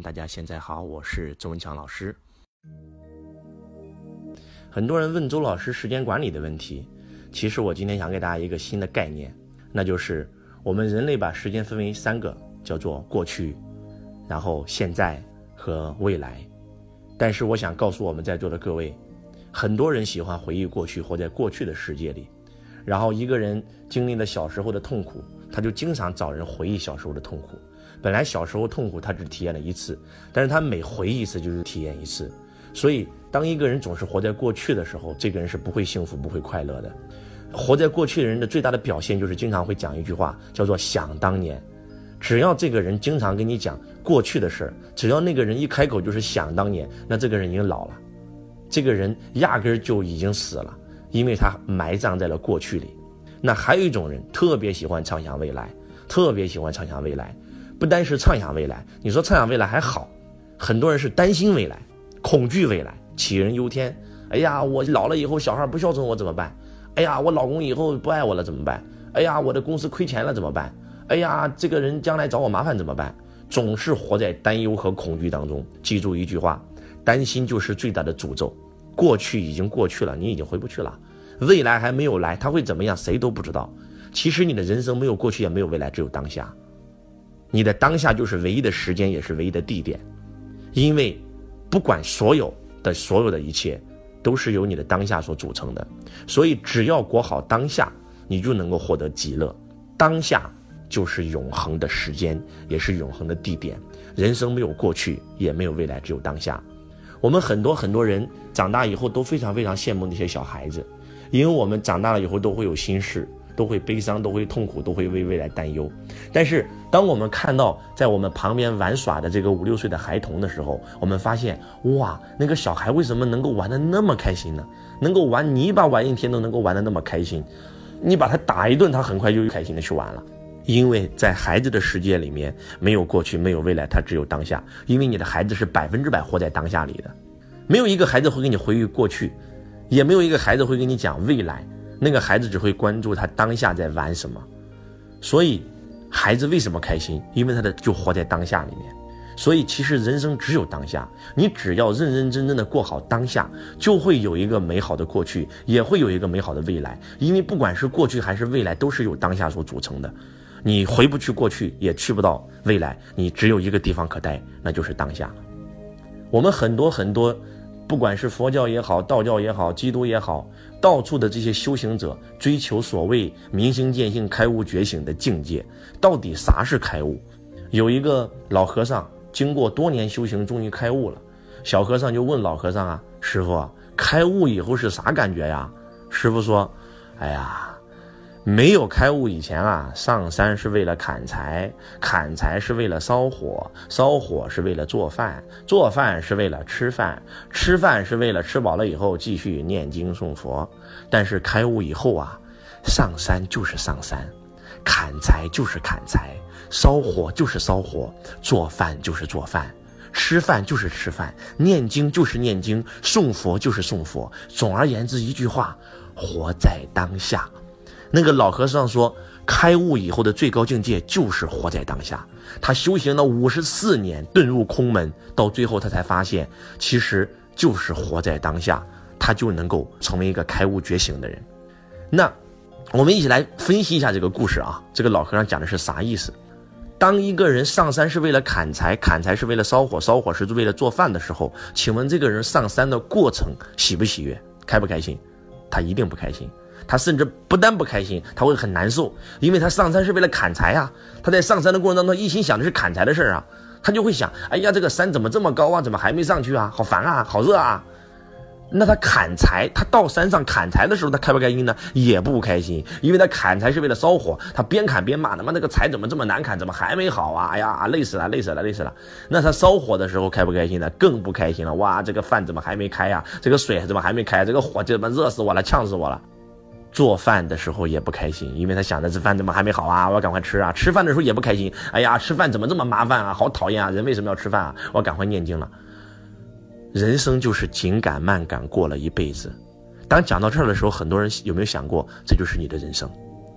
大家现在好，我是周文强老师。很多人问周老师时间管理的问题，其实我今天想给大家一个新的概念，那就是我们人类把时间分为三个，叫做过去、然后现在和未来。但是我想告诉我们在座的各位，很多人喜欢回忆过去，活在过去的世界里。然后一个人经历了小时候的痛苦，他就经常找人回忆小时候的痛苦。本来小时候痛苦他只体验了一次，但是他每回忆一次就是体验一次。所以，当一个人总是活在过去的时候，这个人是不会幸福、不会快乐的。活在过去的人的最大的表现就是经常会讲一句话，叫做“想当年”。只要这个人经常跟你讲过去的事儿，只要那个人一开口就是想当年，那这个人已经老了，这个人压根儿就已经死了，因为他埋葬在了过去里。那还有一种人特别喜欢畅想未来，特别喜欢畅想未来。不单是畅想未来，你说畅想未来还好，很多人是担心未来，恐惧未来，杞人忧天。哎呀，我老了以后小孩不孝顺我怎么办？哎呀，我老公以后不爱我了怎么办？哎呀，我的公司亏钱了怎么办？哎呀，这个人将来找我麻烦怎么办？总是活在担忧和恐惧当中。记住一句话：担心就是最大的诅咒。过去已经过去了，你已经回不去了；未来还没有来，他会怎么样？谁都不知道。其实你的人生没有过去，也没有未来，只有当下。你的当下就是唯一的时间，也是唯一的地点，因为不管所有的所有的一切，都是由你的当下所组成的。所以，只要过好当下，你就能够获得极乐。当下就是永恒的时间，也是永恒的地点。人生没有过去，也没有未来，只有当下。我们很多很多人长大以后都非常非常羡慕那些小孩子，因为我们长大了以后都会有心事。都会悲伤，都会痛苦，都会为未来担忧。但是，当我们看到在我们旁边玩耍的这个五六岁的孩童的时候，我们发现，哇，那个小孩为什么能够玩得那么开心呢？能够玩泥巴玩一天都能够玩得那么开心。你把他打一顿，他很快就开心的去玩了。因为在孩子的世界里面，没有过去，没有未来，他只有当下。因为你的孩子是百分之百活在当下里的，没有一个孩子会给你回忆过去，也没有一个孩子会跟你讲未来。那个孩子只会关注他当下在玩什么，所以，孩子为什么开心？因为他的就活在当下里面。所以其实人生只有当下，你只要认认真真的过好当下，就会有一个美好的过去，也会有一个美好的未来。因为不管是过去还是未来，都是由当下所组成的。你回不去过去，也去不到未来，你只有一个地方可待，那就是当下。我们很多很多。不管是佛教也好，道教也好，基督也好，到处的这些修行者追求所谓明心见性、开悟觉醒的境界，到底啥是开悟？有一个老和尚经过多年修行，终于开悟了。小和尚就问老和尚啊：“师傅，开悟以后是啥感觉呀？”师傅说：“哎呀。”没有开悟以前啊，上山是为了砍柴，砍柴是为了烧火，烧火是为了做饭，做饭是为了吃饭，吃饭是为了吃饱了以后继续念经诵佛。但是开悟以后啊，上山就是上山，砍柴就是砍柴，烧火就是烧火，做饭就是做饭，吃饭就是吃饭，念经就是念经，诵佛就是诵佛。总而言之，一句话，活在当下。那个老和尚说，开悟以后的最高境界就是活在当下。他修行了五十四年，遁入空门，到最后他才发现，其实就是活在当下，他就能够成为一个开悟觉醒的人。那我们一起来分析一下这个故事啊。这个老和尚讲的是啥意思？当一个人上山是为了砍柴，砍柴是为了烧火，烧火是为了做饭的时候，请问这个人上山的过程喜不喜悦，开不开心？他一定不开心。他甚至不但不开心，他会很难受，因为他上山是为了砍柴啊。他在上山的过程当中，一心想的是砍柴的事儿啊。他就会想：哎呀，这个山怎么这么高啊？怎么还没上去啊？好烦啊！好热啊！那他砍柴，他到山上砍柴的时候，他开不开心呢？也不开心，因为他砍柴是为了烧火，他边砍边骂：他妈那个柴怎么这么难砍？怎么还没好啊？哎呀，累死了，累死了，累死了。那他烧火的时候开不开心呢？更不开心了。哇，这个饭怎么还没开呀？这个水怎么还没开？这个火就他妈热死我了，呛死我了。做饭的时候也不开心，因为他想着这饭怎么还没好啊？我要赶快吃啊！吃饭的时候也不开心，哎呀，吃饭怎么这么麻烦啊？好讨厌啊！人为什么要吃饭啊？我赶快念经了。人生就是紧赶慢赶过了一辈子。当讲到这儿的时候，很多人有没有想过，这就是你的人生，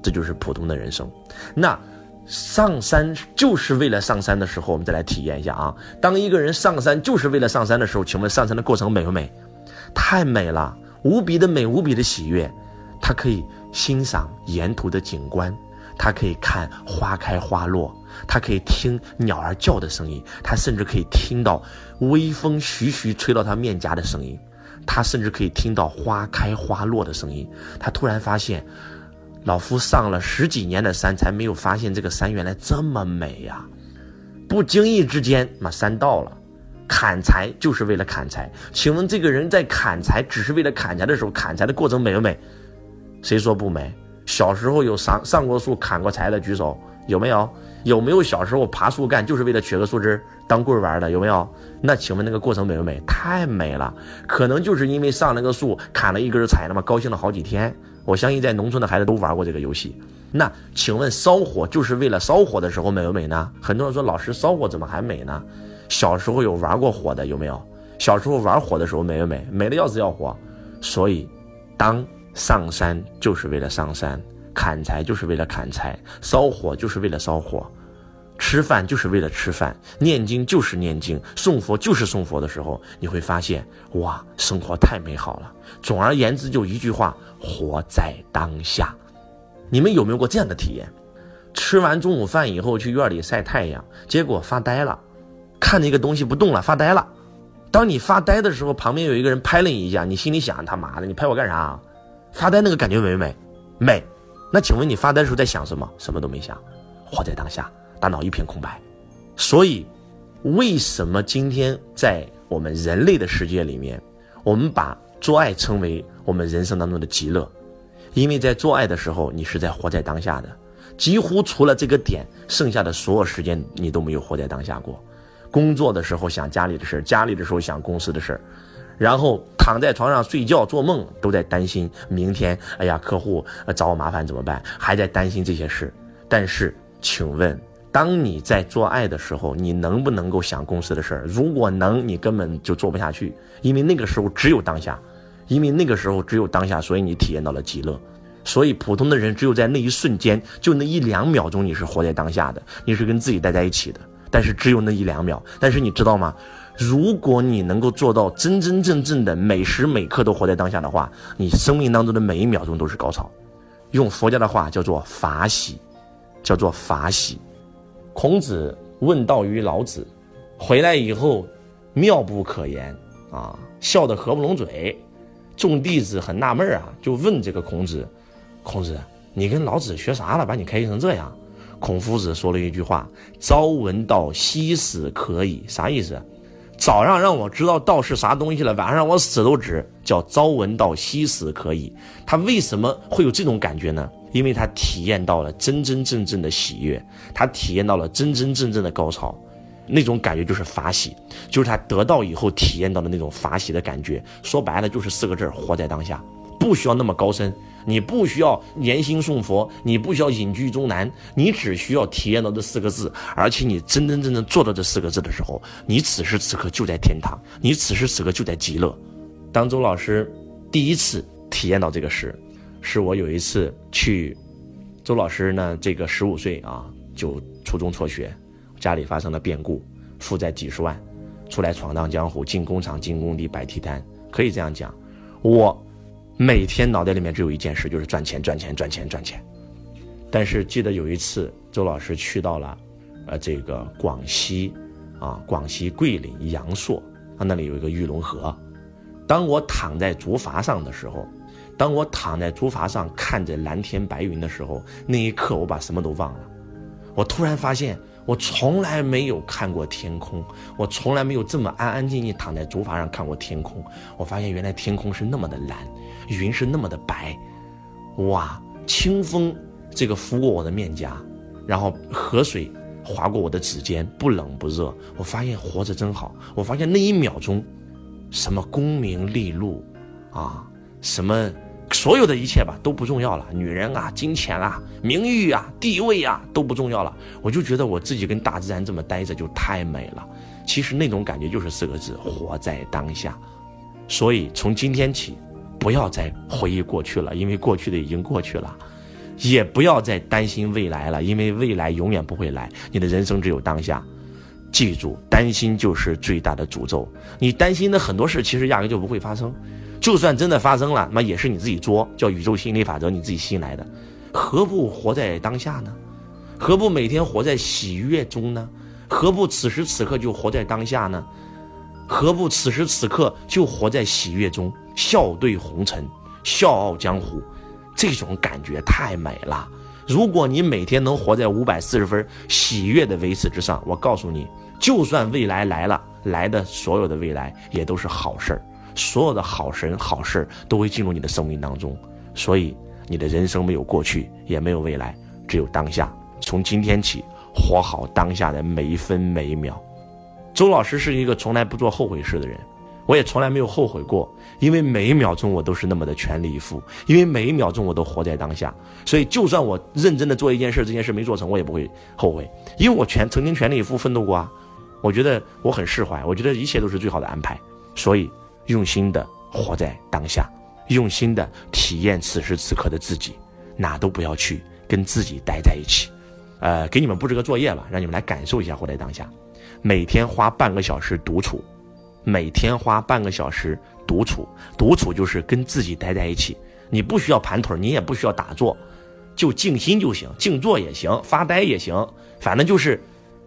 这就是普通的人生？那上山就是为了上山的时候，我们再来体验一下啊。当一个人上山就是为了上山的时候，请问上山的过程美不美？太美了，无比的美，无比的喜悦。他可以欣赏沿途的景观，他可以看花开花落，他可以听鸟儿叫的声音，他甚至可以听到微风徐徐吹到他面颊的声音，他甚至可以听到花开花落的声音。他突然发现。老夫上了十几年的山，才没有发现这个山原来这么美呀！不经意之间，那山到了，砍柴就是为了砍柴。请问这个人在砍柴只是为了砍柴的时候，砍柴的过程美不美？谁说不美？小时候有上上过树砍过柴的举手，有没有？有没有小时候爬树干就是为了取个树枝当棍玩的？有没有？那请问那个过程美不美？太美了！可能就是因为上那个树砍了一根柴，那么高兴了好几天。我相信在农村的孩子都玩过这个游戏。那请问烧火就是为了烧火的时候美不美呢？很多人说老师烧火怎么还美呢？小时候有玩过火的有没有？小时候玩火的时候美不美？美的要死要活。所以，当上山就是为了上山，砍柴就是为了砍柴，烧火就是为了烧火，吃饭就是为了吃饭，念经就是念经，送佛就是送佛的时候，你会发现哇，生活太美好了。总而言之，就一句话。活在当下，你们有没有过这样的体验？吃完中午饭以后去院里晒太阳，结果发呆了，看那个东西不动了，发呆了。当你发呆的时候，旁边有一个人拍了你一下，你心里想：他妈的，你拍我干啥？发呆那个感觉美不美？美。那请问你发呆的时候在想什么？什么都没想，活在当下，大脑一片空白。所以，为什么今天在我们人类的世界里面，我们把做爱称为？我们人生当中的极乐，因为在做爱的时候，你是在活在当下的，几乎除了这个点，剩下的所有时间你都没有活在当下过。工作的时候想家里的事儿，家里的时候想公司的事儿，然后躺在床上睡觉做梦都在担心明天，哎呀，客户找我麻烦怎么办？还在担心这些事。但是，请问，当你在做爱的时候，你能不能够想公司的事儿？如果能，你根本就做不下去，因为那个时候只有当下。因为那个时候只有当下，所以你体验到了极乐。所以普通的人只有在那一瞬间，就那一两秒钟，你是活在当下的，你是跟自己待在一起的。但是只有那一两秒。但是你知道吗？如果你能够做到真真正正的每时每刻都活在当下的话，你生命当中的每一秒钟都是高潮。用佛家的话叫做法喜，叫做法喜。孔子问道于老子，回来以后妙不可言啊，笑得合不拢嘴。众弟子很纳闷啊，就问这个孔子：“孔子，你跟老子学啥了？把你开心成这样？”孔夫子说了一句话：“朝闻道，夕死可以。”啥意思？早上让我知道道是啥东西了，晚上让我死都值。叫朝闻道，夕死可以。他为什么会有这种感觉呢？因为他体验到了真真正正的喜悦，他体验到了真真正正的高潮。那种感觉就是法喜，就是他得到以后体验到的那种法喜的感觉。说白了就是四个字活在当下，不需要那么高深，你不需要念心诵佛，你不需要隐居终南，你只需要体验到这四个字。而且你真真正正做到这四个字的时候，你此时此刻就在天堂，你此时此刻就在极乐。当周老师第一次体验到这个时，是我有一次去，周老师呢，这个十五岁啊，就初中辍学。家里发生了变故，负债几十万，出来闯荡江湖，进工厂、进工地、摆地摊，可以这样讲。我每天脑袋里面只有一件事，就是赚钱、赚钱、赚钱、赚钱。但是记得有一次，周老师去到了，呃，这个广西，啊，广西桂林阳朔，他那里有一个玉龙河。当我躺在竹筏上的时候，当我躺在竹筏上看着蓝天白云的时候，那一刻我把什么都忘了。我突然发现。我从来没有看过天空，我从来没有这么安安静静躺在竹筏上看过天空。我发现原来天空是那么的蓝，云是那么的白，哇！清风这个拂过我的面颊，然后河水划过我的指尖，不冷不热。我发现活着真好。我发现那一秒钟，什么功名利禄，啊，什么。所有的一切吧都不重要了，女人啊、金钱啊、名誉啊、地位啊都不重要了。我就觉得我自己跟大自然这么待着就太美了。其实那种感觉就是四个字：活在当下。所以从今天起，不要再回忆过去了，因为过去的已经过去了。也不要再担心未来了，因为未来永远不会来，你的人生只有当下。记住，担心就是最大的诅咒。你担心的很多事，其实压根就不会发生。就算真的发生了，那也是你自己作，叫宇宙心理法则，你自己吸引来的。何不活在当下呢？何不每天活在喜悦中呢？何不此时此刻就活在当下呢？何不此时此刻就活在喜悦中，笑对红尘，笑傲江湖？这种感觉太美了。如果你每天能活在五百四十分喜悦的维持之上，我告诉你，就算未来来了，来的所有的未来也都是好事儿，所有的好神好事都会进入你的生命当中。所以，你的人生没有过去，也没有未来，只有当下。从今天起，活好当下的每一分每一秒。周老师是一个从来不做后悔事的人。我也从来没有后悔过，因为每一秒钟我都是那么的全力以赴，因为每一秒钟我都活在当下，所以就算我认真的做一件事，这件事没做成，我也不会后悔，因为我全曾经全力以赴奋斗过啊。我觉得我很释怀，我觉得一切都是最好的安排，所以用心的活在当下，用心的体验此时此刻的自己，哪都不要去，跟自己待在一起。呃，给你们布置个作业吧，让你们来感受一下活在当下，每天花半个小时独处。每天花半个小时独处，独处就是跟自己待在一起。你不需要盘腿，你也不需要打坐，就静心就行，静坐也行，发呆也行，反正就是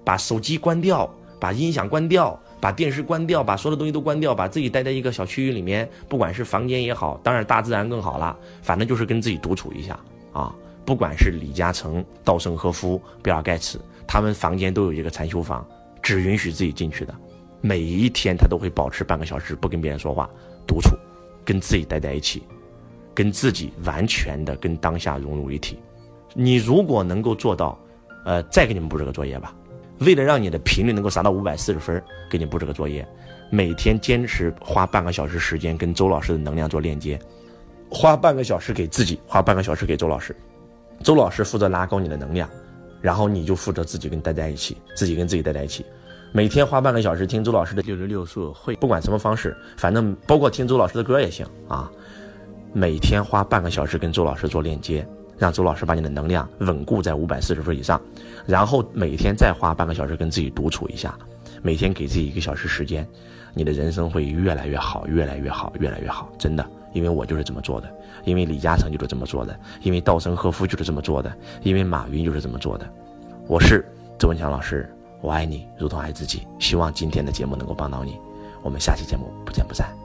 把手机关掉，把音响关掉，把电视关掉，把所有的东西都关掉，把自己待在一个小区域里面，不管是房间也好，当然大自然更好了，反正就是跟自己独处一下啊。不管是李嘉诚、稻盛和夫、比尔盖茨，他们房间都有一个禅修房，只允许自己进去的。每一天，他都会保持半个小时不跟别人说话，独处，跟自己待在一起，跟自己完全的跟当下融入一体。你如果能够做到，呃，再给你们布置个作业吧。为了让你的频率能够达到五百四十分，给你布置个作业，每天坚持花半个小时时间跟周老师的能量做链接，花半个小时给自己，花半个小时给周老师，周老师负责拉高你的能量，然后你就负责自己跟待在一起，自己跟自己待在一起。每天花半个小时听周老师的六六六速会，不管什么方式，反正包括听周老师的歌也行啊。每天花半个小时跟周老师做链接，让周老师把你的能量稳固在五百四十分以上，然后每天再花半个小时跟自己独处一下，每天给自己一个小时时间，你的人生会越来越好，越来越好，越来越好，真的，因为我就是这么做的，因为李嘉诚就是这么做的，因为稻盛和夫就是这么做的，因为马云就是这么做的。我是周文强老师。我爱你，如同爱自己。希望今天的节目能够帮到你。我们下期节目不见不散。